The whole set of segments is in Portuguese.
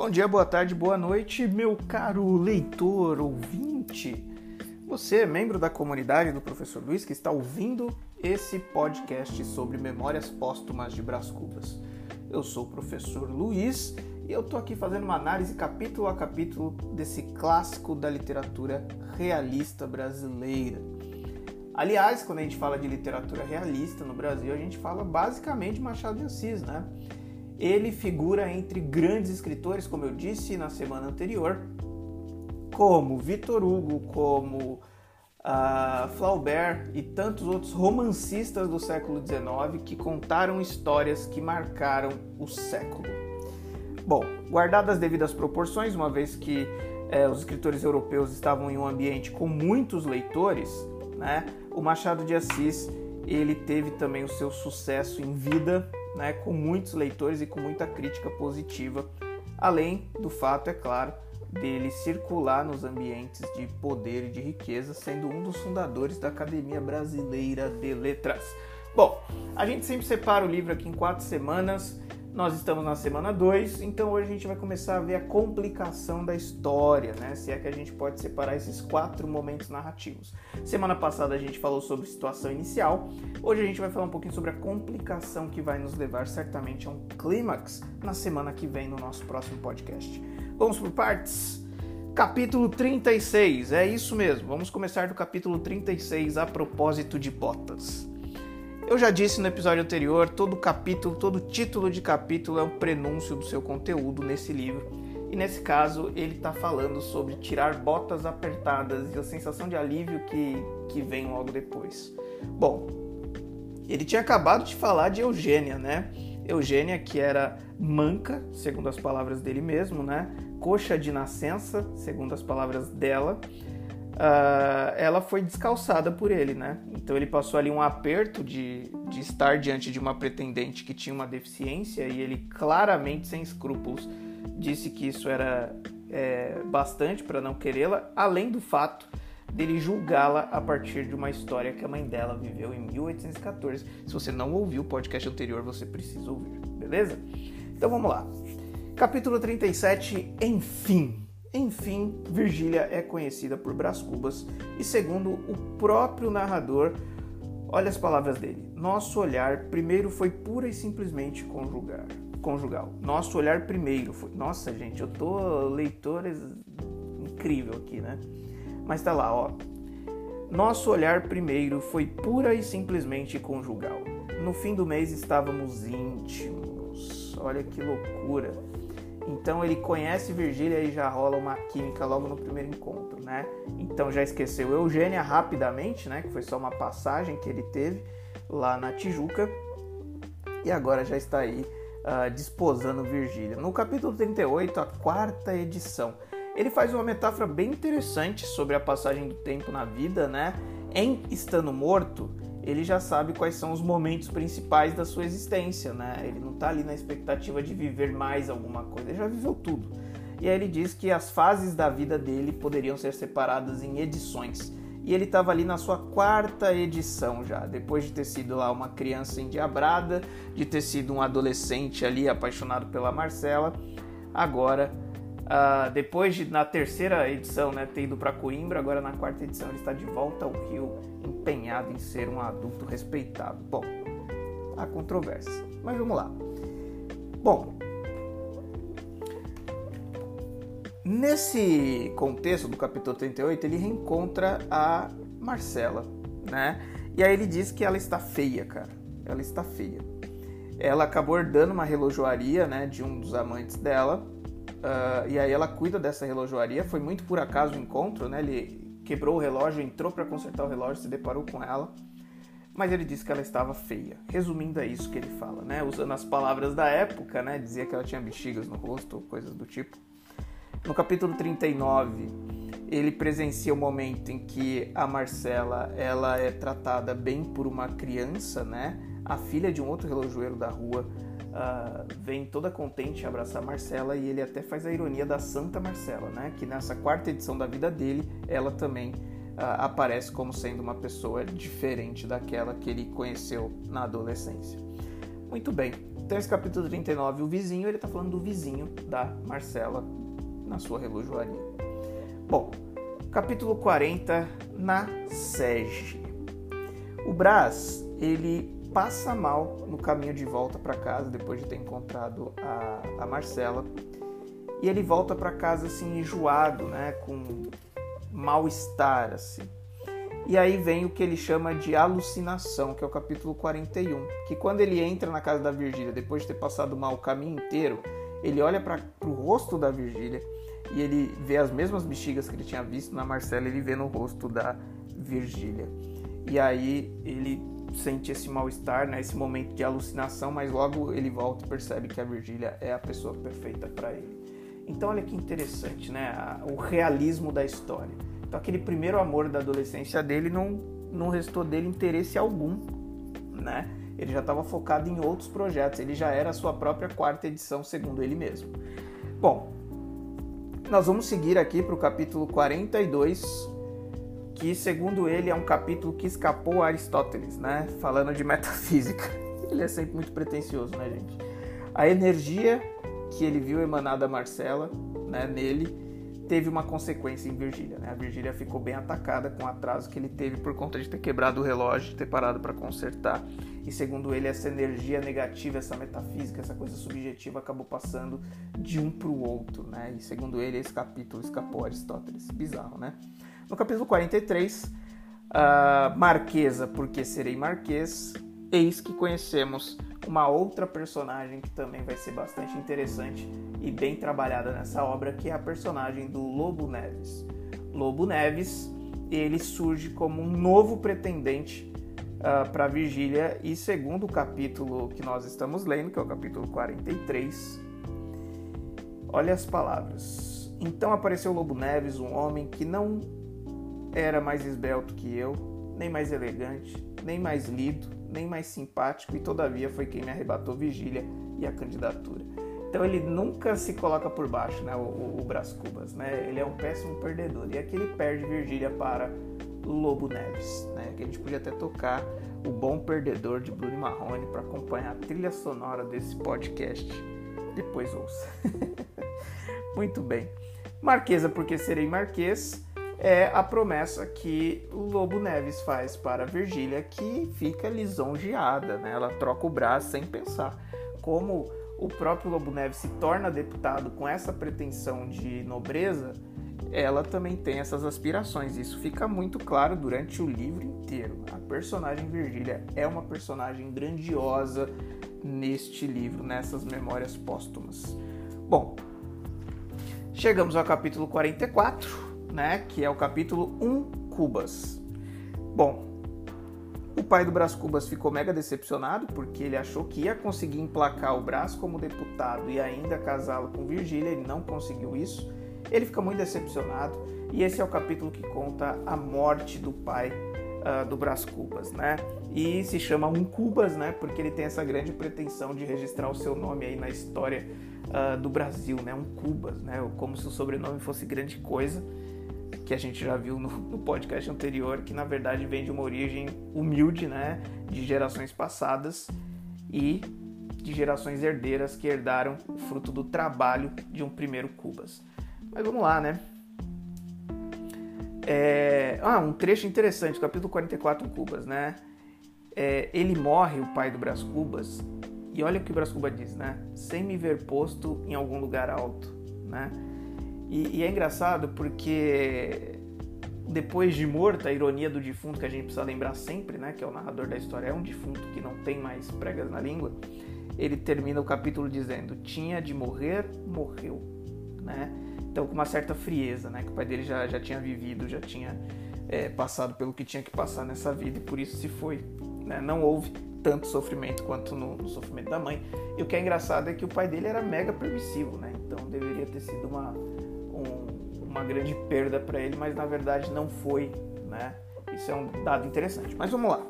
Bom dia, boa tarde, boa noite, meu caro leitor, ouvinte. Você é membro da comunidade do Professor Luiz que está ouvindo esse podcast sobre memórias póstumas de Brás Cubas. Eu sou o professor Luiz e eu tô aqui fazendo uma análise capítulo a capítulo desse clássico da literatura realista brasileira. Aliás, quando a gente fala de literatura realista no Brasil, a gente fala basicamente Machado de Assis, né? Ele figura entre grandes escritores, como eu disse na semana anterior, como Victor Hugo, como uh, Flaubert e tantos outros romancistas do século XIX que contaram histórias que marcaram o século. Bom, guardadas as devidas proporções, uma vez que eh, os escritores europeus estavam em um ambiente com muitos leitores, né, o Machado de Assis ele teve também o seu sucesso em vida né, com muitos leitores e com muita crítica positiva, além do fato, é claro, dele circular nos ambientes de poder e de riqueza, sendo um dos fundadores da Academia Brasileira de Letras. Bom, a gente sempre separa o livro aqui em quatro semanas nós estamos na semana 2, então hoje a gente vai começar a ver a complicação da história, né? Se é que a gente pode separar esses quatro momentos narrativos. Semana passada a gente falou sobre situação inicial, hoje a gente vai falar um pouquinho sobre a complicação que vai nos levar certamente a um clímax na semana que vem no nosso próximo podcast. Vamos por partes? Capítulo 36, é isso mesmo. Vamos começar do capítulo 36 a propósito de botas. Eu já disse no episódio anterior, todo capítulo, todo título de capítulo é um prenúncio do seu conteúdo nesse livro. E nesse caso, ele está falando sobre tirar botas apertadas e a sensação de alívio que, que vem logo depois. Bom, ele tinha acabado de falar de Eugênia, né? Eugênia, que era manca, segundo as palavras dele mesmo, né? Coxa de nascença, segundo as palavras dela uh, ela foi descalçada por ele, né? Então ele passou ali um aperto de, de estar diante de uma pretendente que tinha uma deficiência e ele claramente, sem escrúpulos, disse que isso era é, bastante para não querê-la, além do fato dele julgá-la a partir de uma história que a mãe dela viveu em 1814. Se você não ouviu o podcast anterior, você precisa ouvir, beleza? Então vamos lá. Capítulo 37, enfim. Enfim, Virgília é conhecida por Brás Cubas e, segundo o próprio narrador, olha as palavras dele: Nosso olhar primeiro foi pura e simplesmente conjugar, conjugal. Nosso olhar primeiro foi. Nossa, gente, eu tô leitor incrível aqui, né? Mas tá lá, ó. Nosso olhar primeiro foi pura e simplesmente conjugal. No fim do mês estávamos íntimos. Olha que loucura. Então ele conhece Virgília e já rola uma química logo no primeiro encontro, né? Então já esqueceu Eugênia rapidamente, né? Que foi só uma passagem que ele teve lá na Tijuca. E agora já está aí uh, desposando Virgília. No capítulo 38, a quarta edição, ele faz uma metáfora bem interessante sobre a passagem do tempo na vida, né? Em Estando Morto, ele já sabe quais são os momentos principais da sua existência, né? Ele não está ali na expectativa de viver mais alguma coisa, ele já viveu tudo. E aí ele diz que as fases da vida dele poderiam ser separadas em edições. E ele estava ali na sua quarta edição já, depois de ter sido lá uma criança endiabrada, de ter sido um adolescente ali apaixonado pela Marcela. Agora, uh, depois de na terceira edição, né, ter ido para Coimbra, agora na quarta edição ele está de volta ao Rio empenhado em ser um adulto respeitado. Bom, há controvérsia, mas vamos lá. Bom, nesse contexto do capítulo 38, ele reencontra a Marcela, né? E aí ele diz que ela está feia, cara. Ela está feia. Ela acabou herdando uma relojoaria, né, de um dos amantes dela. Uh, e aí ela cuida dessa relojoaria. Foi muito por acaso o encontro, né? Ele quebrou o relógio, entrou para consertar o relógio, se deparou com ela, mas ele disse que ela estava feia. Resumindo, é isso que ele fala, né? Usando as palavras da época, né? Dizia que ela tinha bexigas no rosto, coisas do tipo. No capítulo 39, ele presencia o momento em que a Marcela ela é tratada bem por uma criança, né? A filha de um outro relojoeiro da rua uh, vem toda contente abraçar Marcela e ele até faz a ironia da Santa Marcela, né? Que nessa quarta edição da vida dele, ela também uh, aparece como sendo uma pessoa diferente daquela que ele conheceu na adolescência. Muito bem. Então esse capítulo 39, o vizinho, ele está falando do vizinho da Marcela na sua relojoaria. Bom, capítulo 40, na sege. O Brás, ele passa mal no caminho de volta para casa depois de ter encontrado a, a Marcela. E ele volta para casa assim enjoado, né, com mal-estar assim. E aí vem o que ele chama de alucinação, que é o capítulo 41, que quando ele entra na casa da Virgília, depois de ter passado mal o caminho inteiro, ele olha para o rosto da Virgília e ele vê as mesmas bexigas que ele tinha visto na Marcela, ele vê no rosto da Virgília. E aí ele sente esse mal-estar, né, esse momento de alucinação, mas logo ele volta e percebe que a Virgília é a pessoa perfeita para ele. Então olha que interessante, né, o realismo da história. Então aquele primeiro amor da adolescência dele não, não restou dele interesse algum, né? Ele já estava focado em outros projetos, ele já era a sua própria quarta edição, segundo ele mesmo. Bom, nós vamos seguir aqui para o capítulo 42, que segundo ele é um capítulo que escapou a Aristóteles, né? Falando de metafísica. Ele é sempre muito pretensioso, né, gente? A energia que ele viu emanada a Marcela, né, nele, teve uma consequência em Virgília. Né? A Virgília ficou bem atacada com o atraso que ele teve por conta de ter quebrado o relógio, de ter parado para consertar. E segundo ele, essa energia negativa, essa metafísica, essa coisa subjetiva acabou passando de um para o outro. Né? E segundo ele, esse capítulo escapou a Aristóteles. Bizarro, né? No capítulo 43, a Marquesa, porque serei marquês, eis que conhecemos uma outra personagem que também vai ser bastante interessante e bem trabalhada nessa obra, que é a personagem do Lobo Neves. Lobo Neves, ele surge como um novo pretendente uh, ah, para Virgília e segundo o capítulo que nós estamos lendo, que é o capítulo 43, olha as palavras. Então apareceu Lobo Neves, um homem que não era mais esbelto que eu, nem mais elegante, nem mais lido, nem mais simpático e todavia foi quem me arrebatou Vigília e a candidatura. Então ele nunca se coloca por baixo, né, o, o, Brás Cubas, né? Ele é um péssimo perdedor e aqui ele perde Virgília para Lobo Neves, né? Que a gente podia até tocar o Bom Perdedor de Bruno Marrone para acompanhar a trilha sonora desse podcast. Depois ouça. Muito bem. Marquesa porque serei marquês é a promessa que o Lobo Neves faz para Virgília, que fica lisonjeada, né? Ela troca o braço sem pensar. Como o próprio Lobo Neves se torna deputado com essa pretensão de nobreza, ela também tem essas aspirações. Isso fica muito claro durante o livro inteiro. A personagem Virgília é uma personagem grandiosa neste livro, nessas memórias póstumas. Bom, chegamos ao capítulo 44 né, que é o capítulo 1 Cubas. Bom, o pai do Brás Cubas ficou mega decepcionado porque ele achou que ia conseguir emplacar o Brás como deputado e ainda casá-lo com Virgília, ele não conseguiu isso. Ele fica muito decepcionado e esse é o capítulo que conta a morte do pai uh, do Brás Cubas, né? E se chama Um Cubas, né? Porque ele tem essa grande pretensão de registrar o seu nome aí na história uh, do Brasil, né? Um Cubas, né? Como se o sobrenome fosse grande coisa que a gente já viu no, no, podcast anterior, que na verdade vem de uma origem humilde, né, de gerações passadas e de gerações herdeiras que herdaram o fruto do trabalho de um primeiro Cubas. Mas vamos lá, né? É... Ah, um trecho interessante, capítulo 44 Cubas, né? É, ele morre, o pai do Brás Cubas, e olha o que o Brás Cubas diz, né? Sem me ver posto em algum lugar alto, né? E, e, é engraçado porque depois de morto, a ironia do defunto que a gente precisa lembrar sempre, né, que é o narrador da história, é um defunto que não tem mais pregas na língua. Ele termina o capítulo dizendo: "Tinha de morrer, morreu", né? Então com uma certa frieza, né, que o pai dele já, já tinha vivido, já tinha é, passado pelo que tinha que passar nessa vida e por isso se foi. Né? Não houve tanto sofrimento quanto no, no, sofrimento da mãe. E o que é engraçado é que o pai dele era mega permissivo, né? Então deveria ter sido uma um, uma grande perda para ele, mas na verdade não foi, né? Isso é um dado interessante. Mas vamos lá.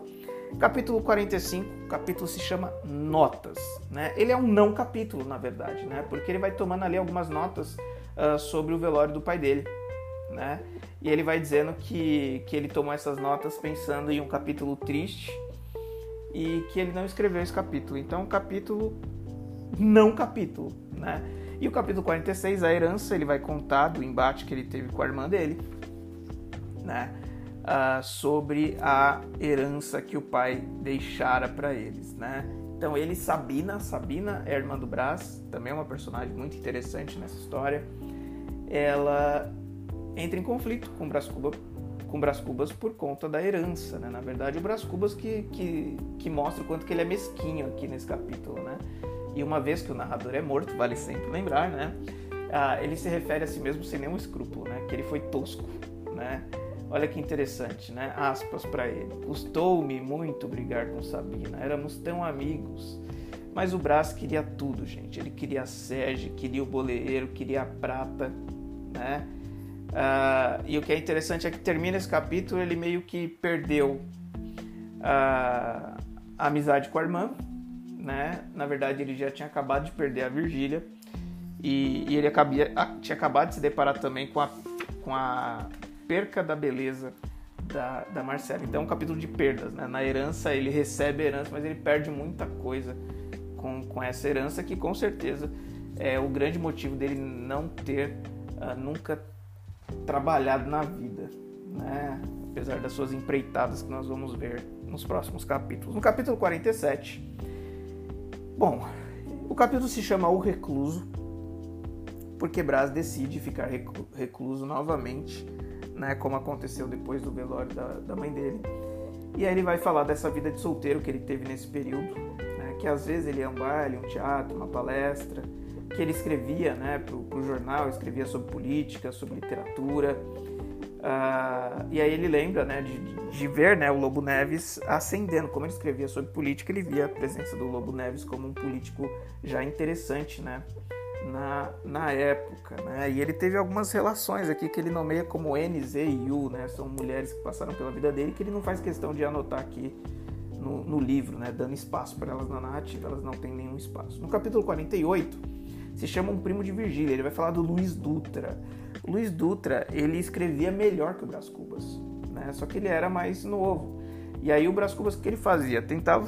Capítulo 45, o capítulo se chama Notas, né? Ele é um não capítulo, na verdade, né? Porque ele vai tomando ali algumas notas uh, sobre o velório do pai dele, né? E ele vai dizendo que, que ele tomou essas notas pensando em um capítulo triste e que ele não escreveu esse capítulo. Então, capítulo não capítulo, né? E o capítulo 46, a herança, ele vai contar do embate que ele teve com a irmã dele, né? Uh, sobre a herança que o pai deixara para eles, né? Então ele Sabina, Sabina é a irmã do Brás, também é uma personagem muito interessante nessa história. Ela entra em conflito com Brás Cuba, com Brás Cubas por conta da herança, né? Na verdade, o Brás Cubas que, que, que mostra o quanto que ele é mesquinho aqui nesse capítulo, né? E uma vez que o narrador é morto, vale sempre lembrar, né? Ah, ele se refere a si mesmo sem nenhum escrúpulo, né? Que ele foi tosco, né? Olha que interessante, né? Aspas para ele. Custou-me muito brigar com Sabina, éramos tão amigos. Mas o Brás queria tudo, gente. Ele queria a Sege, queria o boleeiro, queria a prata, né? Ah, e o que é interessante é que termina esse capítulo, ele meio que perdeu a amizade com a irmã, né? Na verdade, ele já tinha acabado de perder a Virgília e, e ele acabia, tinha acabado de se deparar também com a, com a perca da beleza da, da Marcela. Então, é um capítulo de perdas, né? Na herança, ele recebe a herança, mas ele perde muita coisa com, com essa herança, que com certeza é o grande motivo dele não ter uh, nunca trabalhado na vida, né? Apesar das suas empreitadas que nós vamos ver nos próximos capítulos. No capítulo 47, Bom, o capítulo se chama O Recluso, porque Brás decide ficar recluso novamente, né, como aconteceu depois do velório da, da mãe dele. E aí ele vai falar dessa vida de solteiro que ele teve nesse período, né, que às vezes ele ia um baile, um teatro, uma palestra, que ele escrevia né, para o jornal, escrevia sobre política, sobre literatura, Uh, e aí ele lembra né, de, de, ver né, o Lobo Neves ascendendo. Como ele escrevia sobre política, ele via a presença do Lobo Neves como um político já interessante né, na, na época. Né? E ele teve algumas relações aqui que ele nomeia como N, Z e U, né? são mulheres que passaram pela vida dele que ele não faz questão de anotar aqui no, no livro, né, dando espaço para elas na narrativa, elas não têm nenhum espaço. No capítulo 48, se chama Um Primo de Virgília, ele vai falar do Luiz Dutra. Luiz Dutra, ele escrevia melhor que o Brás Cubas, né? Só que ele era mais novo. E aí o Brás Cubas, o que ele fazia? Tentava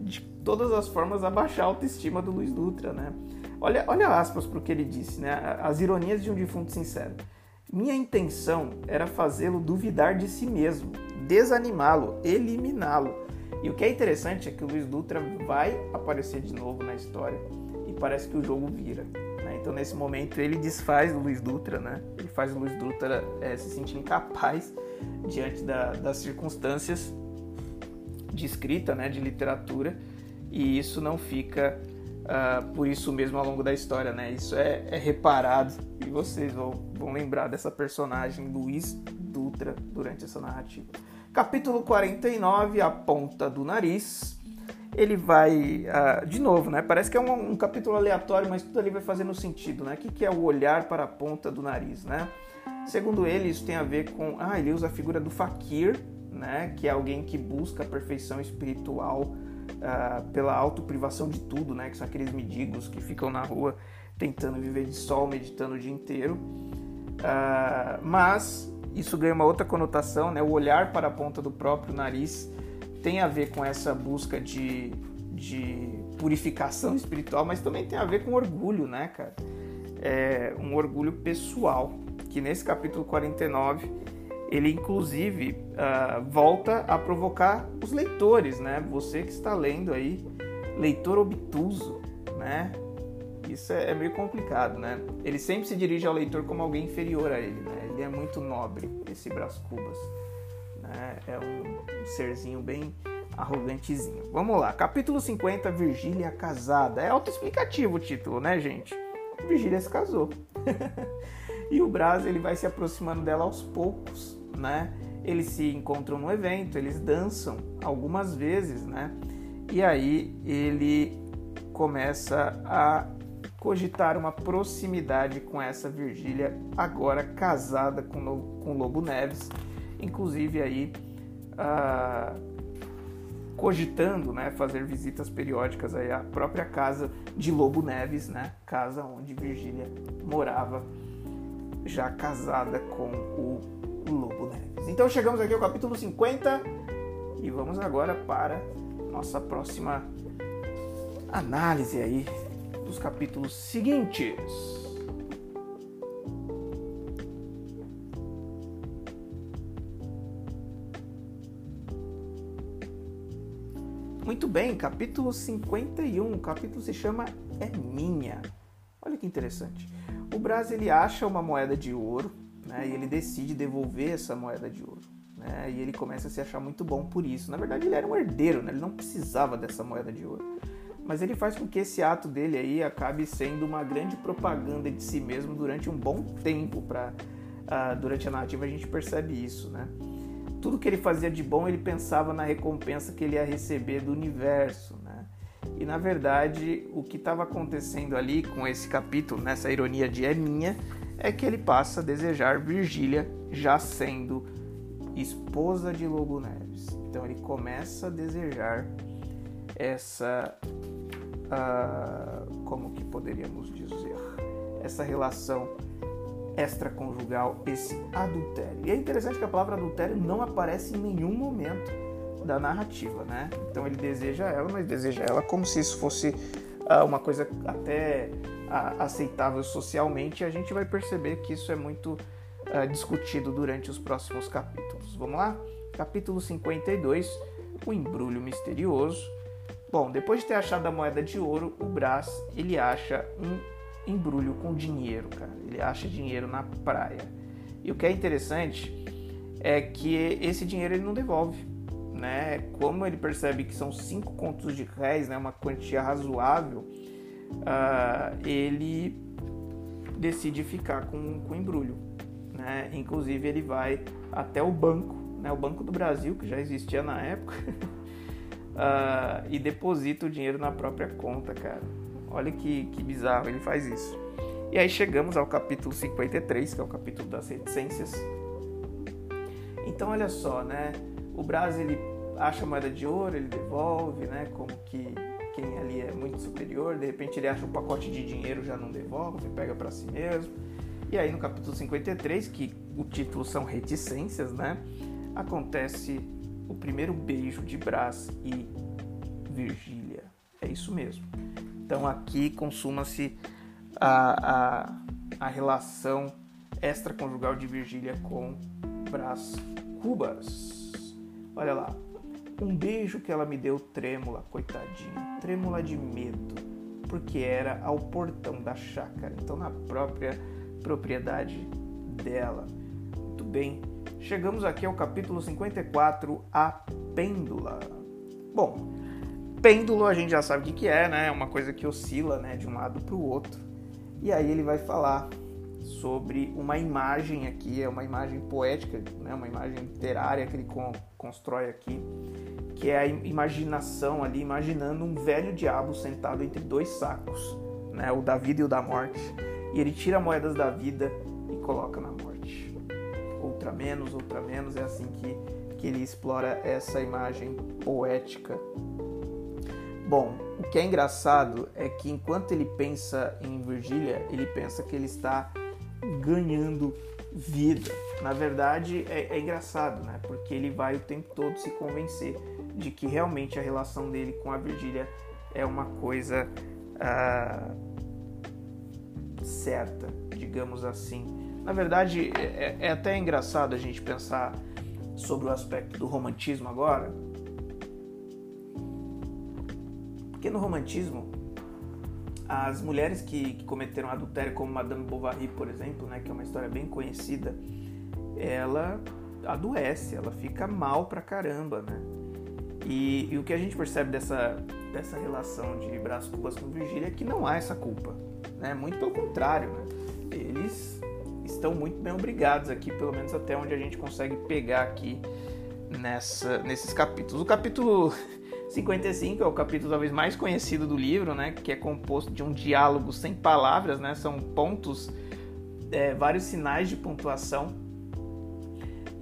de todas as formas abaixar a autoestima do Luiz Dutra, né? Olha, olha aspas para o que ele disse, né? As ironias de um defunto sincero. Minha intenção era fazê-lo duvidar de si mesmo, desanimá-lo, eliminá-lo. E o que é interessante é que o Luiz Dutra vai aparecer de novo na história e parece que o jogo vira. Então, nesse momento, ele desfaz o Luiz Dutra, né? Faz o Luiz Dutra é, se sentir incapaz diante da, das circunstâncias de escrita, né? De literatura. E isso não fica uh, por isso mesmo ao longo da história, né? Isso é, é reparado e vocês vão, vão lembrar dessa personagem, Luiz Dutra, durante essa narrativa. Capítulo 49, A Ponta do Nariz ele vai, uh, de novo, né? Parece que é um, um, capítulo aleatório, mas tudo ali vai fazendo sentido, né? O que, que é o olhar para a ponta do nariz, né? Segundo ele, isso tem a ver com, ah, ele usa a figura do fakir, né? Que é alguém que busca a perfeição espiritual uh, pela autoprivação de tudo, né? Que são aqueles mendigos que ficam na rua tentando viver de sol, meditando o dia inteiro. Uh, mas isso ganha uma outra conotação, né? O olhar para a ponta do próprio nariz tem a ver com essa busca de, de purificação espiritual, mas também tem a ver com orgulho, né, cara? É um orgulho pessoal, que nesse capítulo 49 ele inclusive uh, volta a provocar os leitores, né? Você que está lendo aí, leitor obtuso, né? Isso é, é meio complicado, né? Ele sempre se dirige ao leitor como alguém inferior a ele, né? Ele é muito nobre, esse Brás Cubas. Né? É um, um serzinho bem arrogantezinho. Vamos lá, capítulo 50, Virgília casada. É autoexplicativo o título, né, gente? Virgília se casou. e o Brás, ele vai se aproximando dela aos poucos, né? Eles se encontram no evento, eles dançam algumas vezes, né? E aí ele começa a cogitar uma proximidade com essa Virgília, agora casada com, com Lobo Neves inclusive aí ah, cogitando né, fazer visitas periódicas aí à própria casa de Lobo Neves, né, casa onde Virgília morava, já casada com o Lobo Neves. Então chegamos aqui ao capítulo 50 e vamos agora para nossa próxima análise aí dos capítulos seguintes. Muito bem, capítulo 51. O capítulo se chama É Minha. Olha que interessante. O Brás ele acha uma moeda de ouro né, e ele decide devolver essa moeda de ouro. Né, e ele começa a se achar muito bom por isso. Na verdade, ele era um herdeiro, né, ele não precisava dessa moeda de ouro. Mas ele faz com que esse ato dele aí acabe sendo uma grande propaganda de si mesmo durante um bom tempo. Pra, uh, durante a narrativa a gente percebe isso, né? Tudo que ele fazia de bom, ele pensava na recompensa que ele ia receber do universo, né? E na verdade, o que estava acontecendo ali com esse capítulo, nessa ironia de é minha, é que ele passa a desejar Virgília já sendo esposa de Lobo Neves. Então ele começa a desejar essa uh, como que poderíamos dizer essa relação extraconjugal, esse adultério. E é interessante que a palavra adultério não aparece em nenhum momento da narrativa, né? Então ele deseja ela, mas deseja ela como se isso fosse uh, uma coisa até uh, aceitável socialmente. E a gente vai perceber que isso é muito uh, discutido durante os próximos capítulos. Vamos lá? Capítulo 52, o embrulho misterioso. Bom, depois de ter achado a moeda de ouro, o Brás ele acha um embrulho com dinheiro, cara. Ele acha dinheiro na praia. E o que é interessante é que esse dinheiro ele não devolve, né? Como ele percebe que são cinco contos de réis, né? Uma quantia razoável, uh, ele decide ficar com, com o embrulho, né? Inclusive ele vai até o banco, né? O Banco do Brasil que já existia na época. uh, e deposita o dinheiro na própria conta, cara. Olha que, que bizarro, ele faz isso. E aí chegamos ao capítulo 53, que é o capítulo das reticências. Então, olha só, né? O Brás, ele acha moeda de ouro, ele devolve, né? Como que quem ali é muito superior, de repente ele acha um pacote de dinheiro, já não devolve, pega para si mesmo. E aí no capítulo 53, que o título são reticências, né? Acontece o primeiro beijo de Brás e Virgília. É isso mesmo. Então aqui consuma-se a, a, a relação extraconjugal de Virgília com Brás Cubas. Olha lá. Um beijo que ela me deu trêmula, coitadinha, trêmula de medo, porque era ao portão da chácara, então na própria propriedade dela. Muito bem, Chegamos aqui ao capítulo 54, a pêndula. Bom, pêndulo a gente já sabe o que é, né? É uma coisa que oscila né, de um lado para o outro. E aí ele vai falar sobre uma imagem aqui, é uma imagem poética, né? uma imagem literária que ele constrói aqui, que é a imaginação ali, imaginando um velho diabo sentado entre dois sacos, né? o da vida e o da morte. E ele tira moedas da vida e coloca na morte outra menos, outra menos. É assim que, que ele explora essa imagem poética. Bom, o que é engraçado é que enquanto ele pensa em Virgília, ele pensa que ele está ganhando vida. Na verdade, é, é, engraçado, né? Porque ele vai o tempo todo se convencer de que realmente a relação dele com a Virgília é uma coisa ah, certa, digamos assim. Na verdade, é, é até engraçado a gente pensar sobre o aspecto do romantismo agora. Porque no romantismo, as mulheres que, que, cometeram adultério, como Madame Bovary, por exemplo, né, que é uma história bem conhecida, ela adoece, ela fica mal pra caramba, né? E, e o que a gente percebe dessa, dessa relação de Brás Cubas com Virgília é que não há essa culpa, né? Muito pelo contrário, né? Eles estão muito bem obrigados aqui, pelo menos até onde a gente consegue pegar aqui nessa, nesses capítulos. O capítulo 55 é o capítulo talvez mais conhecido do livro, né, que é composto de um diálogo sem palavras, né, são pontos, é, vários sinais de pontuação.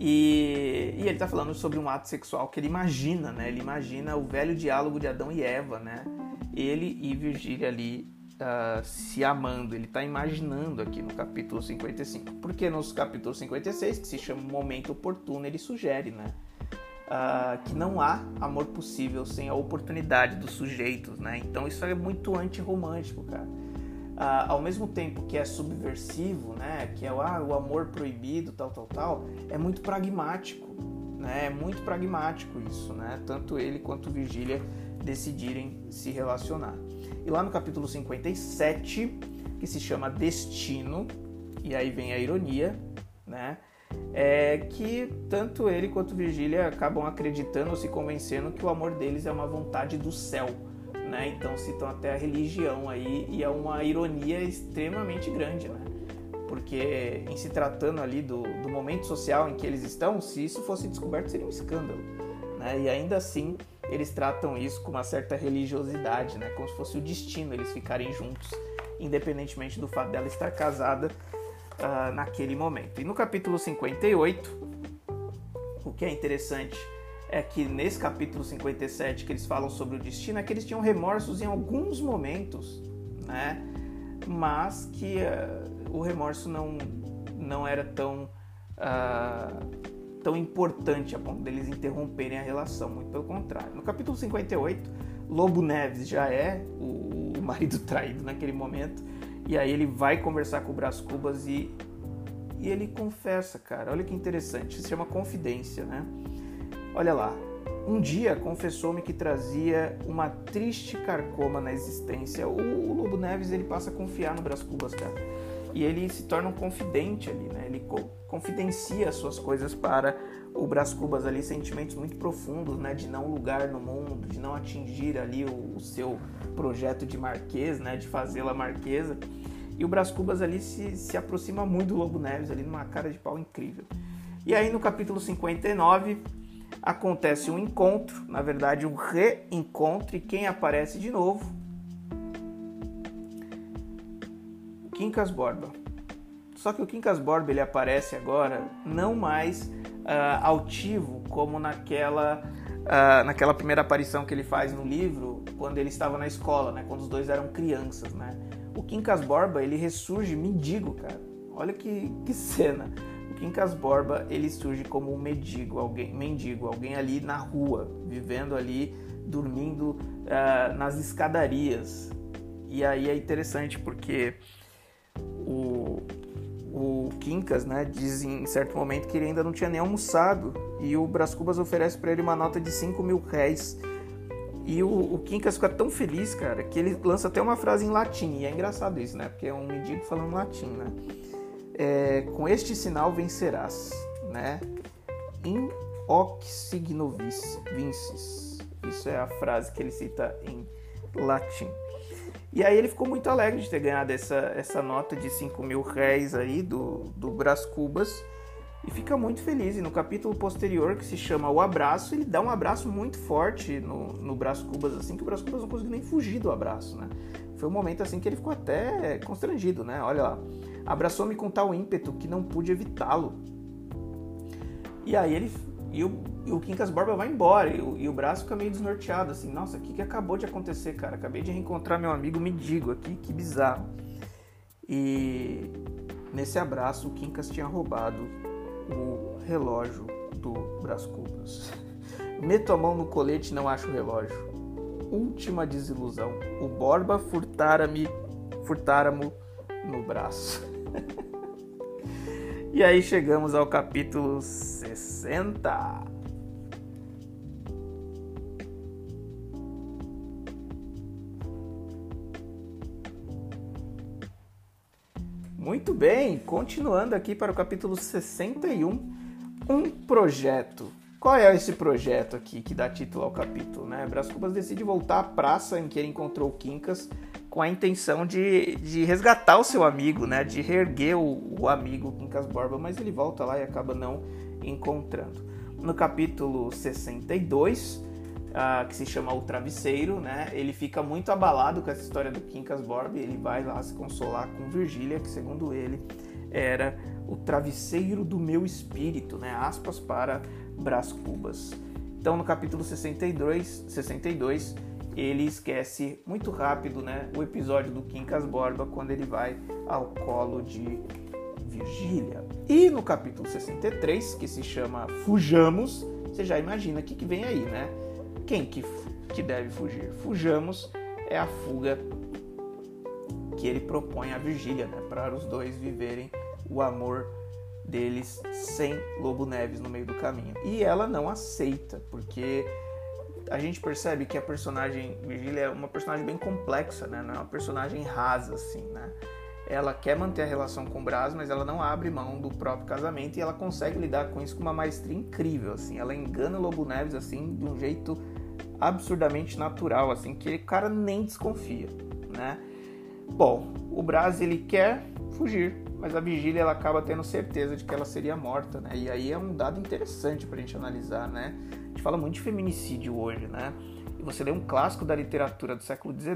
E, e ele está falando sobre um ato sexual que ele imagina, né? Ele imagina o velho diálogo de Adão e Eva, né? Ele e Virgília ali uh, se amando, ele está imaginando aqui no capítulo 55. Porque nos capítulos 56, que se chama Momento Oportuno, ele sugere, né? Uh, que não há amor possível sem a oportunidade dos sujeitos, né? Então isso é muito antirromântico, cara. Uh, ao mesmo tempo que é subversivo, né? Que é ah, o amor proibido, tal, tal, tal, é muito pragmático, né? É muito pragmático isso, né? Tanto ele quanto Virgília decidirem se relacionar. E lá no capítulo 57, que se chama Destino, e aí vem a ironia, né? É que tanto ele quanto Virgília acabam acreditando ou se convencendo que o amor deles é uma vontade do céu, né? Então citam até a religião aí e é uma ironia extremamente grande, né? Porque em se tratando ali do, do momento social em que eles estão, se isso fosse descoberto seria um escândalo, né? E ainda assim eles tratam isso com uma certa religiosidade, né? Como se fosse o destino eles ficarem juntos, independentemente do fato dela estar casada uh, naquele momento. E no capítulo 58, o que é interessante é que nesse capítulo 57 que eles falam sobre o destino é que eles tinham remorsos em alguns momentos, né? Mas que uh, o remorso não, não era tão, uh, tão importante a ponto deles interromperem a relação, muito pelo contrário. No capítulo 58, Lobo Neves já é o, o marido traído naquele momento e aí ele vai conversar com o Brás Cubas e, e ele confessa, cara. Olha que interessante. Isso se chama confidência, né? Olha lá. Um dia confessou-me que trazia uma triste carcoma na existência. O, o Lobo Neves ele passa a confiar no Brás Cubas, cara. E ele se torna um confidente ali, né? Ele confidencia as suas coisas para o Brás Cubas ali, sentimentos muito profundos, né? De não lugar no mundo, de não atingir ali o, o seu projeto de marquês, né? De fazê-la marquesa. E o Brás Cubas ali se, se aproxima muito do Lobo Neves ali numa cara de pau incrível. E aí no capítulo 59 acontece um encontro, na verdade um reencontro, e quem aparece de novo? Quincas Borba. Só que o Quincas Borba ele aparece agora não mais uh, altivo como naquela uh, naquela primeira aparição que ele faz no livro quando ele estava na escola, né? Quando os dois eram crianças, né? O Quincas Borba ele ressurge mendigo, cara. Olha que, que cena. O Quincas Borba ele surge como um mendigo, alguém, mendigo, alguém ali na rua, vivendo ali, dormindo uh, nas escadarias. E aí é interessante porque o, o Quincas, né, diz em certo momento que ele ainda não tinha nem almoçado e o Brás Cubas oferece para ele uma nota de 5 mil réis. E o, o Quincas fica tão feliz, cara, que ele lança até uma frase em latim. E é engraçado isso, né? Porque é um mendigo falando latim, né? É, com este sinal vencerás, né? In hoc signo vinces. Isso é a frase que ele cita em latim. E aí ele ficou muito alegre de ter ganhado essa, essa nota de 5 mil réis aí do, do Brás Cubas e fica muito feliz. E no capítulo posterior, que se chama O Abraço, ele dá um abraço muito forte no, no Brás Cubas, assim, que o Brás Cubas não conseguiu nem fugir do abraço, né? Foi um momento assim que ele ficou até constrangido, né? Olha lá. Abraçou-me com tal ímpeto que não pude evitá-lo. E aí ele e o, e o Quincas Borba vai embora e o, e o braço fica meio desnorteado, assim, nossa, o que, que acabou de acontecer, cara? Acabei de reencontrar meu amigo Mendigo aqui, que bizarro. E nesse abraço o Quincas tinha roubado o relógio do Brás Cubas. Meto a mão no colete e não acho o relógio. Última desilusão. O Borba furtara-me, furtara-mo no braço. E aí chegamos ao capítulo 60. Muito bem, continuando aqui para o capítulo 61, um projeto. Qual é esse projeto aqui que dá título ao capítulo? Né? Brás Cubas decide voltar à praça em que ele encontrou Quincas com a intenção de, de resgatar o seu amigo, né? De reerguer o, o amigo Quincas Borba, mas ele volta lá e acaba não encontrando. No capítulo 62, uh, ah, que se chama O Travesseiro, né? Ele fica muito abalado com essa história do Quincas Borba ele vai lá se consolar com Virgília, que segundo ele era o travesseiro do meu espírito, né? Aspas para Brás Cubas. Então, no capítulo 62, 62 ele esquece muito rápido né, o episódio do Quincas Borba quando ele vai ao colo de Virgília. E no capítulo 63, que se chama Fujamos, você já imagina o que, que vem aí, né? Quem que, que deve fugir? Fujamos é a fuga que ele propõe à Virgília, né? Para os dois viverem o amor deles sem Lobo Neves no meio do caminho. E ela não aceita, porque a gente percebe que a personagem Virgília é uma personagem bem complexa, né? Não é uma personagem rasa assim, né? Ela quer manter a relação com o Brás, mas ela não abre mão do próprio casamento e ela consegue lidar com isso com uma maestria incrível, assim. Ela engana o Lobo Neves assim de um jeito absurdamente natural, assim, que o cara nem desconfia, né? Bom, o Brás ele quer fugir, mas a Vigília ela acaba tendo certeza de que ela seria morta, né? E aí é um dado interessante para a gente analisar, né? Gente fala muito de feminicídio hoje, né? E você lê um clássico da literatura do século XIX,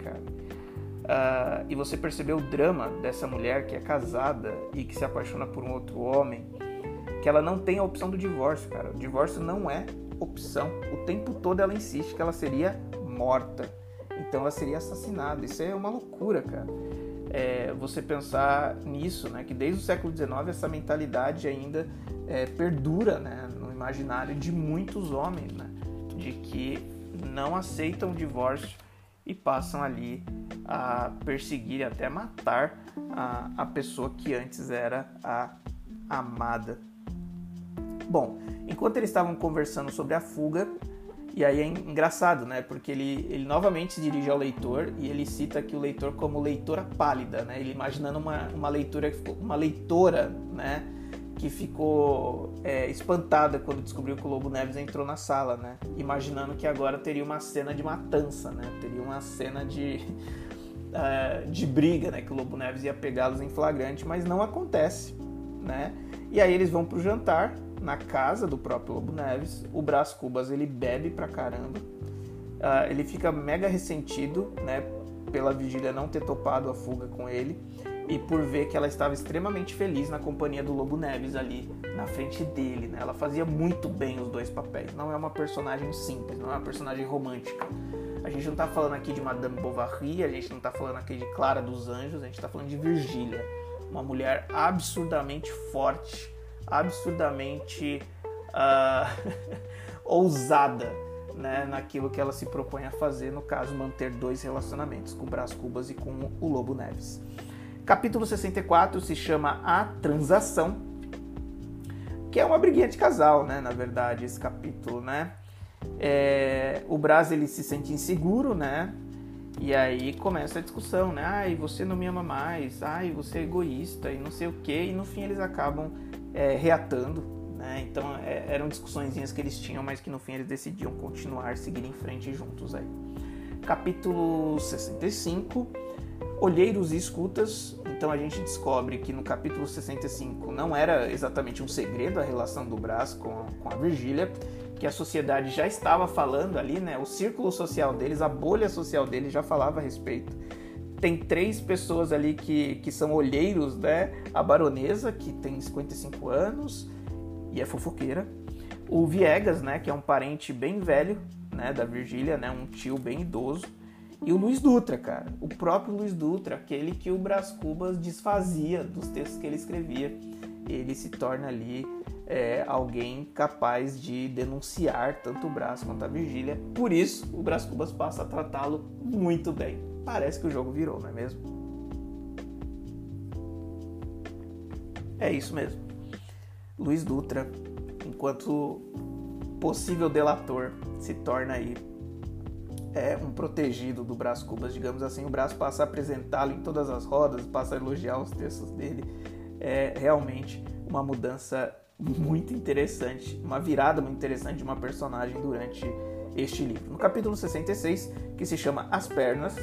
cara, uh, e você percebeu o drama dessa mulher que é casada e que se apaixona por um outro homem, que ela não tem a opção do divórcio, cara. O divórcio não é opção. O tempo todo ela insiste que ela seria morta. Então ela seria assassinada. Isso é uma loucura, cara é, você pensar nisso, né? Que desde o século XIX essa mentalidade ainda é, perdura, né? Imaginário de muitos homens, né? De que não aceitam o divórcio e passam ali a perseguir e até matar a, a pessoa que antes era a amada. Bom, enquanto eles estavam conversando sobre a fuga, e aí é engraçado, né? Porque ele, ele novamente se dirige ao leitor e ele cita aqui o leitor como leitora pálida, né? Ele imaginando uma, uma leitura, uma leitora, né? Que ficou é, espantada quando descobriu que o Lobo Neves entrou na sala, né? Imaginando que agora teria uma cena de matança, né? Teria uma cena de, uh, de briga, né? Que o Lobo Neves ia pegá-los em flagrante, mas não acontece, né? E aí eles vão pro jantar na casa do próprio Lobo Neves. O Brás Cubas ele bebe pra caramba. Uh, ele fica mega ressentido, né, pela vigília não ter topado a fuga com ele e por ver que ela estava extremamente feliz na companhia do Lobo Neves ali na frente dele, né? Ela fazia muito bem os dois papéis. Não é uma personagem simples, não é uma personagem romântica. A gente não está falando aqui de Madame Bovary, a gente não está falando aqui de Clara dos Anjos, a gente está falando de Virgília, uma mulher absurdamente forte, absurdamente uh, ousada né, naquilo que ela se propõe a fazer, no caso, manter dois relacionamentos, com o Brás Cubas e com o Lobo Neves. Capítulo 64 se chama A Transação, que é uma briguinha de casal, né, na verdade, esse capítulo, né? É, o Brás ele se sente inseguro, né? E aí começa a discussão, né? Ai, você não me ama mais, ai, você é egoísta e não sei o que, e no fim eles acabam é, reatando. Né? Então é, eram discussões que eles tinham, mas que no fim eles decidiam continuar, seguir em frente juntos. Aí. Capítulo 65, Olheiros e Escutas. Então a gente descobre que no capítulo 65 não era exatamente um segredo a relação do Brás com, com a Virgília, que a sociedade já estava falando ali, né? O círculo social deles, a bolha social deles já falava a respeito tem três pessoas ali que, que são olheiros, né? A baronesa, que tem 55 anos e é fofoqueira. O Viegas, né? Que é um parente bem velho, né? Da Virgília, né? Um tio bem idoso. E o Luiz Dutra, cara. O próprio Luiz Dutra, aquele que o Brás Cubas desfazia dos textos que ele escrevia. Ele se torna ali é, alguém capaz de denunciar tanto o Brás quanto a Virgília. Por isso, o Brás Cubas passa a tratá-lo muito bem parece que o jogo virou, não é mesmo? É isso mesmo. Luiz Dutra, enquanto possível delator, se torna aí é, um protegido do Brás Cubas, digamos assim. O Brás passa a apresentá-lo em todas as rodas, passa a elogiar os textos dele. É realmente uma mudança muito interessante, uma virada muito interessante de uma personagem durante este livro. No capítulo 66, que se chama As Pernas,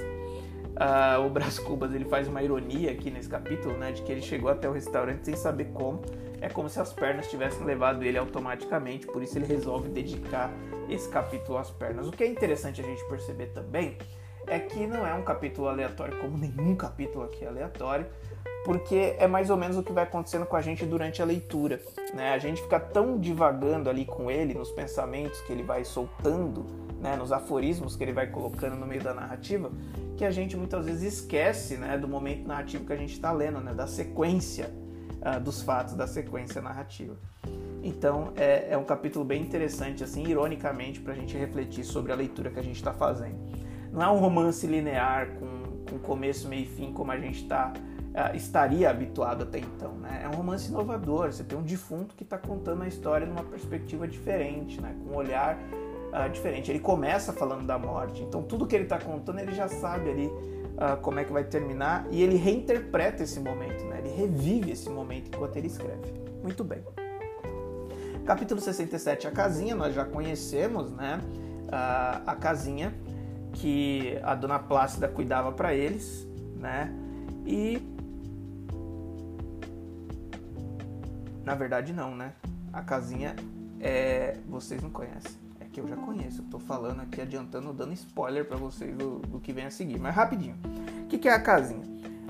Uh, o Brás Cubas ele faz uma ironia aqui nesse capítulo, né, de que ele chegou até o restaurante sem saber como. É como se as pernas tivessem levado ele automaticamente, por isso ele resolve dedicar esse capítulo às pernas. O que é interessante a gente perceber também é que não é um capítulo aleatório, como nenhum capítulo aqui é aleatório, porque é mais ou menos o que vai acontecendo com a gente durante a leitura. Né? A gente fica tão divagando ali com ele, nos pensamentos que ele vai soltando, né? nos aforismos que ele vai colocando no meio da narrativa, que a gente muitas vezes esquece né, do momento narrativo que a gente está lendo, né, da sequência uh, dos fatos, da sequência narrativa. Então é, é um capítulo bem interessante, assim, ironicamente, para a gente refletir sobre a leitura que a gente está fazendo. Não é um romance linear com, com começo, meio e fim, como a gente tá, uh, estaria habituado até então. Né? É um romance inovador. Você tem um defunto que está contando a história numa perspectiva diferente, né? com um olhar uh, diferente. Ele começa falando da morte, então tudo que ele está contando ele já sabe ali uh, como é que vai terminar e ele reinterpreta esse momento, né? ele revive esse momento enquanto ele escreve. Muito bem. Capítulo 67, a casinha, nós já conhecemos, né? Uh, a casinha que a dona Plácida cuidava para eles, né? E na verdade não, né? A casinha é vocês não conhecem, que eu já conheço. Tô falando aqui adiantando, dando spoiler para vocês do, do, que vem a seguir, mas rapidinho. O que, que é a casinha?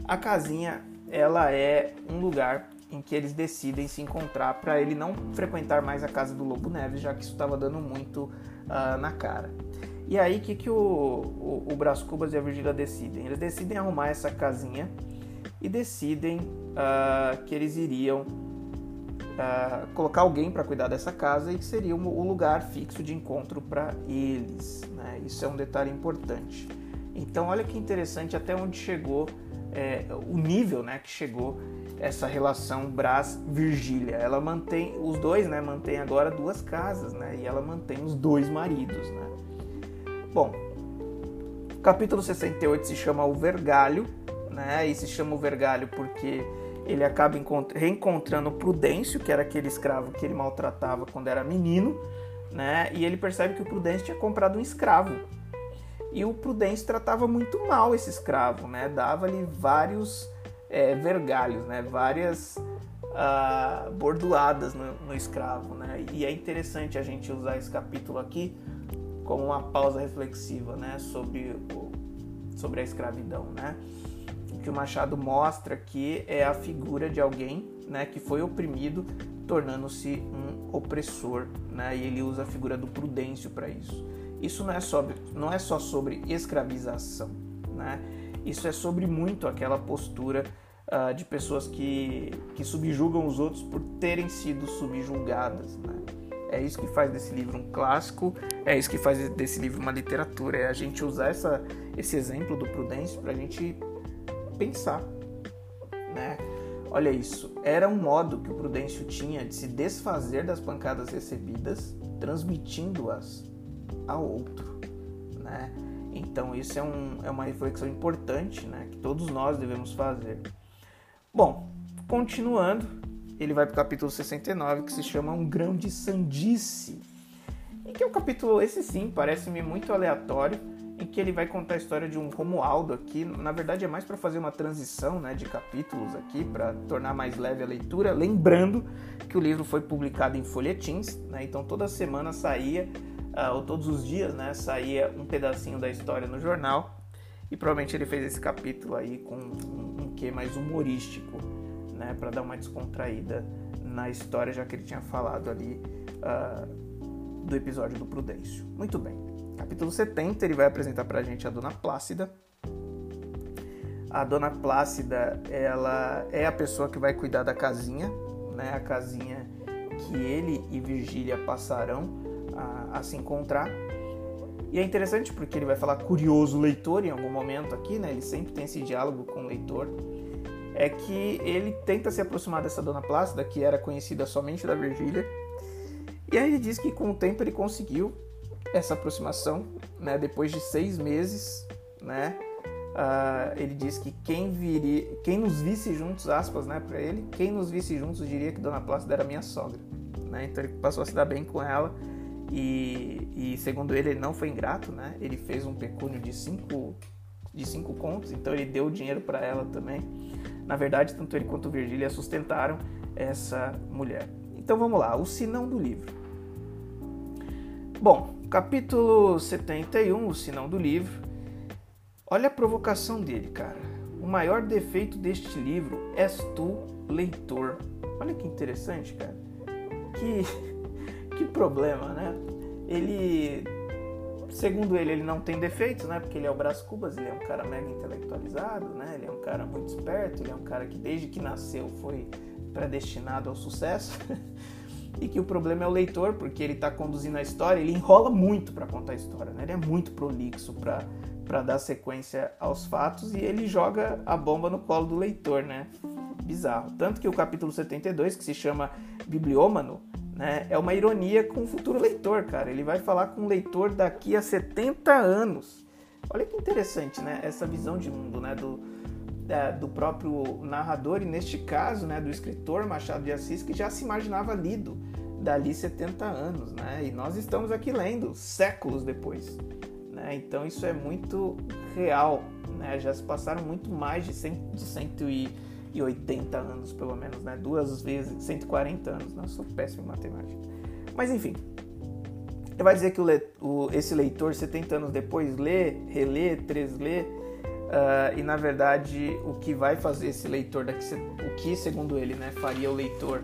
A casinha ela é um lugar em que eles decidem se encontrar para ele não frequentar mais a casa do Lobo Neves, já que isso estava dando muito uh, na cara. E aí, o que, que o, o, o Brás Cubas e a Virgília decidem? Eles decidem arrumar essa casinha e decidem uh, que eles iriam uh, colocar alguém para cuidar dessa casa e que seria o lugar fixo de encontro para eles. Né? Isso é um detalhe importante. Então, olha que interessante até onde chegou é, o nível né, que chegou essa relação Brás-Virgília. Ela mantém, os dois né, mantêm agora duas casas, né, e ela mantém os dois maridos. Né. Bom, capítulo 68 se chama O Vergalho, né, e se chama O Vergalho porque ele acaba reencontrando Prudêncio, que era aquele escravo que ele maltratava quando era menino, né, e ele percebe que o Prudêncio tinha comprado um escravo e o Prudêncio tratava muito mal esse escravo, né? Dava-lhe vários é, vergalhos, né? Várias uh, bordoadas no, no, escravo, né? E é interessante a gente usar esse capítulo aqui como uma pausa reflexiva, né? Sobre, o, sobre a escravidão, né? Que o Machado mostra aqui é a figura de alguém, né? Que foi oprimido, tornando-se um opressor, né? E ele usa a figura do Prudêncio para isso. Isso não é, sobre, não é só sobre escravização, né? Isso é sobre muito aquela postura uh, de pessoas que, que subjugam os outros por terem sido subjugadas, né? É isso que faz desse livro um clássico, é isso que faz desse livro uma literatura, é a gente usar essa, esse exemplo do Prudêncio para a gente pensar, né? Olha isso, era um modo que o Prudêncio tinha de se desfazer das pancadas recebidas, transmitindo-as a outro, né? Então isso é, um, é uma reflexão importante, né? Que todos nós devemos fazer. Bom, continuando, ele vai para o capítulo 69, que se chama Um Grão de Sandice. E que é um capítulo, esse sim, parece-me muito aleatório, em que ele vai contar a história de um Romualdo aqui. Na verdade, é mais para fazer uma transição né, de capítulos aqui, para tornar mais leve a leitura. Lembrando que o livro foi publicado em folhetins, né, então toda semana saía uh, ou todos os dias, né, saía um pedacinho da história no jornal. E provavelmente ele fez esse capítulo aí com um, um quê mais humorístico, né, para dar uma descontraída na história, já que ele tinha falado ali uh, do episódio do Prudêncio. Muito bem. Capítulo 70, ele vai apresentar para a gente a Dona Plácida. A Dona Plácida, ela é a pessoa que vai cuidar da casinha, né, a casinha que ele e Virgília passarão a, a se encontrar. E é interessante porque ele vai falar curioso leitor em algum momento aqui, né? Ele sempre tem esse diálogo com o leitor. É que ele tenta se aproximar dessa dona Plácida, que era conhecida somente da Virgília. E aí ele diz que com o tempo ele conseguiu essa aproximação, né? Depois de seis meses, né? Uh, ele diz que quem viria, quem nos visse juntos, aspas, né, para ele, quem nos visse juntos diria que Dona Plácida era minha sogra, né? Então ele passou a se dar bem com ela e, e, segundo ele, ele não foi ingrato, né? Ele fez um pecúnio de cinco, de cinco contos, então ele deu dinheiro para ela também. Na verdade, tanto ele quanto Virgília sustentaram essa mulher. Então vamos lá, o sinão do livro. Bom, capítulo 71, o sinão do livro. Olha a provocação dele, cara. O maior defeito deste livro és tu, leitor. Olha que interessante, cara. Que que problema, né? Ele, segundo ele, ele não tem defeitos, né? Porque ele é o Brás Cubas, ele é um cara mega intelectualizado, né? Ele é um cara muito esperto, ele é um cara que desde que nasceu foi predestinado ao sucesso. e que o problema é o leitor, porque ele está conduzindo a história, ele enrola muito para contar a história, né? Ele é muito prolixo para dar sequência aos fatos e ele joga a bomba no colo do leitor, né? Bizarro. Tanto que o capítulo 72, que se chama Bibliômano, né, é uma ironia com o futuro leitor, cara. Ele vai falar com o leitor daqui a 70 anos. Olha que interessante, né? Essa visão de mundo, né? Do, do próprio narrador e neste caso, né, do escritor Machado de Assis que já se imaginava lido dali 70 anos, né? E nós estamos aqui lendo séculos depois, né? Então isso é muito real, né? Já se passaram muito mais de, 100, de 180 anos, pelo menos, né? Duas vezes, 140 anos. Não, sou péssimo em matemática. Mas enfim, vai dizer que o, o, esse leitor 70 anos depois lê, relê, treslê Uh, e na verdade, o que vai fazer esse leitor daqui, o que segundo ele, né, faria o leitor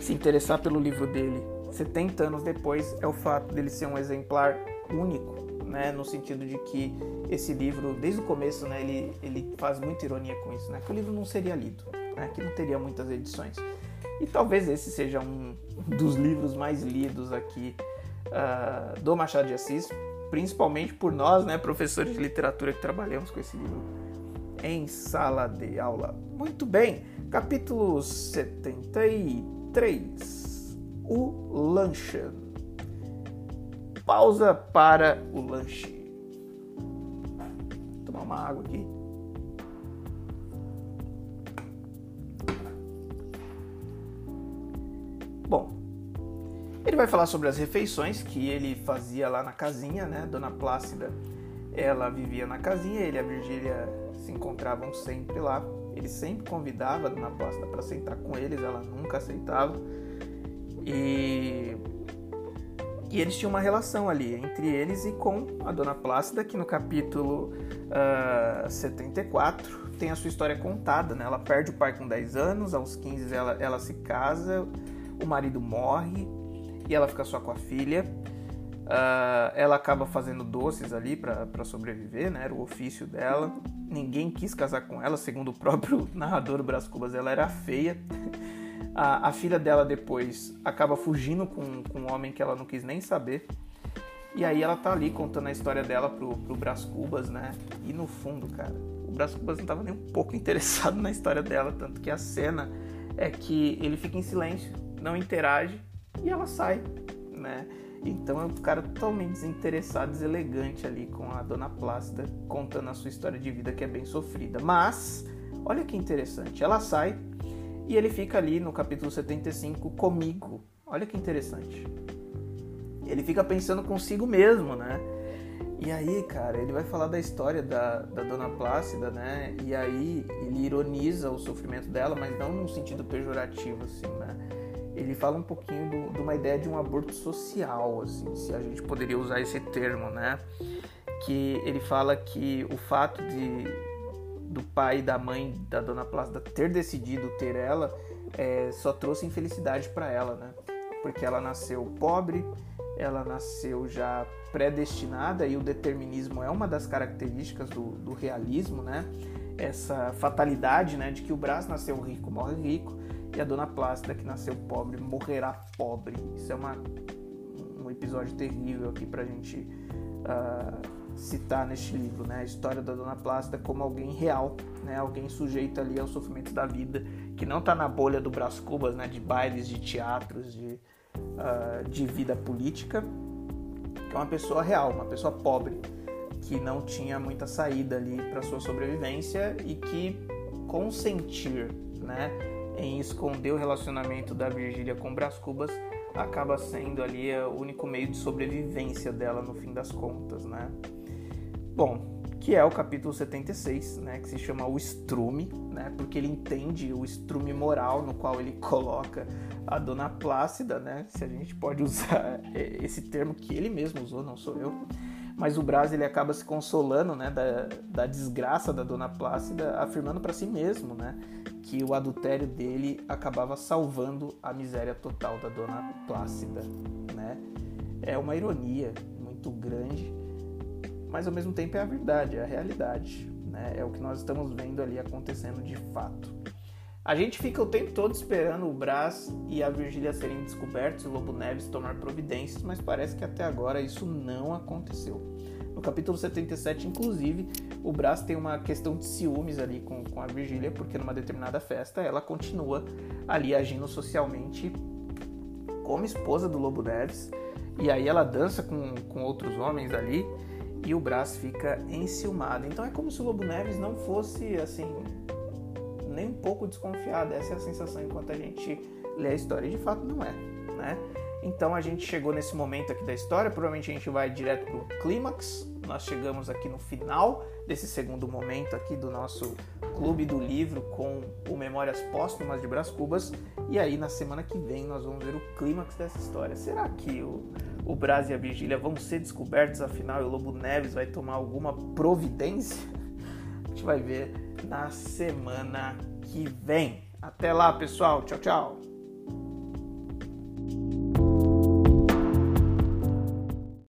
se interessar pelo livro dele 70 anos depois é o fato dele ser um exemplar único, né, no sentido de que esse livro, desde o começo, né, ele, ele faz muita ironia com isso, né, que o livro não seria lido, né, que não teria muitas edições. E talvez esse seja um dos livros mais lidos aqui uh, do Machado de Assis, principalmente por nós, né, professores de literatura que trabalhamos com esse livro em sala de aula. Muito bem, capítulo 73. O lanche. Pausa para o lanche. Vou tomar uma água aqui. Ele vai falar sobre as refeições que ele fazia lá na casinha, né? Dona Plácida, ela vivia na casinha, ele e a Virgília se encontravam sempre lá. Ele sempre convidava a Dona Plácida para sentar com eles, ela nunca aceitava. E e eles tinham uma relação ali entre eles e com a Dona Plácida, que no capítulo uh, ah, 74 tem a sua história contada. Né? Ela perde o pai com 10 anos, aos 15 ela, ela se casa, o marido morre, e ela fica só com a filha. Uh, ela acaba fazendo doces ali para sobreviver, né? Era o ofício dela. Ninguém quis casar com ela, segundo o próprio narrador Brás Cubas, ela era feia. A, a, filha dela depois acaba fugindo com, com um homem que ela não quis nem saber. E aí ela tá ali contando a história dela pro, pro Brás Cubas, né? E no fundo, cara, o Brás Cubas não tava nem um pouco interessado na história dela, tanto que a cena é que ele fica em silêncio, não interage e ela sai, né? Então é um cara totalmente desinteressado, deselegante ali com a Dona Plácida contando a sua história de vida que é bem sofrida. Mas, olha que interessante, ela sai e ele fica ali no capítulo 75 comigo. Olha que interessante. Ele fica pensando consigo mesmo, né? E aí, cara, ele vai falar da história da, da Dona Plácida, né? E aí ele ironiza o sofrimento dela, mas não num sentido pejorativo, assim, né? Ele fala um pouquinho do, de uma ideia de um aborto social, assim, se a gente poderia usar esse termo, né? Que ele fala que o fato de do pai e da mãe da dona Plácida ter decidido ter ela é, só trouxe infelicidade para ela, né? Porque ela nasceu pobre, ela nasceu já predestinada e o determinismo é uma das características do, do realismo, né? Essa fatalidade, né, de que o Brás nasceu rico, morre rico e a Dona Plácida, que nasceu pobre, morrerá pobre. Isso é uma, um episódio terrível aqui pra gente uh, citar neste livro, né? A história da Dona Plácida como alguém real, né? Alguém sujeito ali ao sofrimento da vida, que não tá na bolha do Brás Cubas, né? De bailes, de teatros, de, uh, de vida política, que é uma pessoa real, uma pessoa pobre, que não tinha muita saída ali para sua sobrevivência e que consentir, né? Em esconder o relacionamento da Virgília com Brás Cubas acaba sendo ali o único meio de sobrevivência dela no fim das contas, né? Bom, que é o capítulo 76, né, que se chama o estrume, né, porque ele entende o estrume moral no qual ele coloca a Dona Plácida, né, se a gente pode usar esse termo que ele mesmo usou, não sou eu, mas o Brás ele acaba se consolando, né, da, da desgraça da Dona Plácida, afirmando para si mesmo, né, que o adultério dele acabava salvando a miséria total da dona Plácida, né? É uma ironia muito grande, mas ao mesmo tempo é a verdade, é a realidade, né? É o que nós estamos vendo ali acontecendo de fato. A gente fica o tempo todo esperando o Brás e a Virgília serem descobertos e o Lobo Neves tomar providências, mas parece que até agora isso não aconteceu. No capítulo 77, inclusive, o Brás tem uma questão de ciúmes ali com, com a Virgília, porque numa determinada festa ela continua ali agindo socialmente como esposa do Lobo Neves, e aí ela dança com, com outros homens ali, e o Brás fica enciumado. Então é como se o Lobo Neves não fosse assim nem um pouco desconfiado. Essa é a sensação enquanto a gente lê a história. E de fato não é, né? Então a gente chegou nesse momento aqui da história. Provavelmente a gente vai direto pro clímax. Nós chegamos aqui no final desse segundo momento aqui do nosso clube do livro com o Memórias Póstumas de Brás Cubas. E aí na semana que vem nós vamos ver o clímax dessa história. Será que o, o Brás e a Virgília vão ser descobertos afinal e o Lobo Neves vai tomar alguma providência? Gente vai ver na semana que vem. Até lá, pessoal. Tchau, tchau.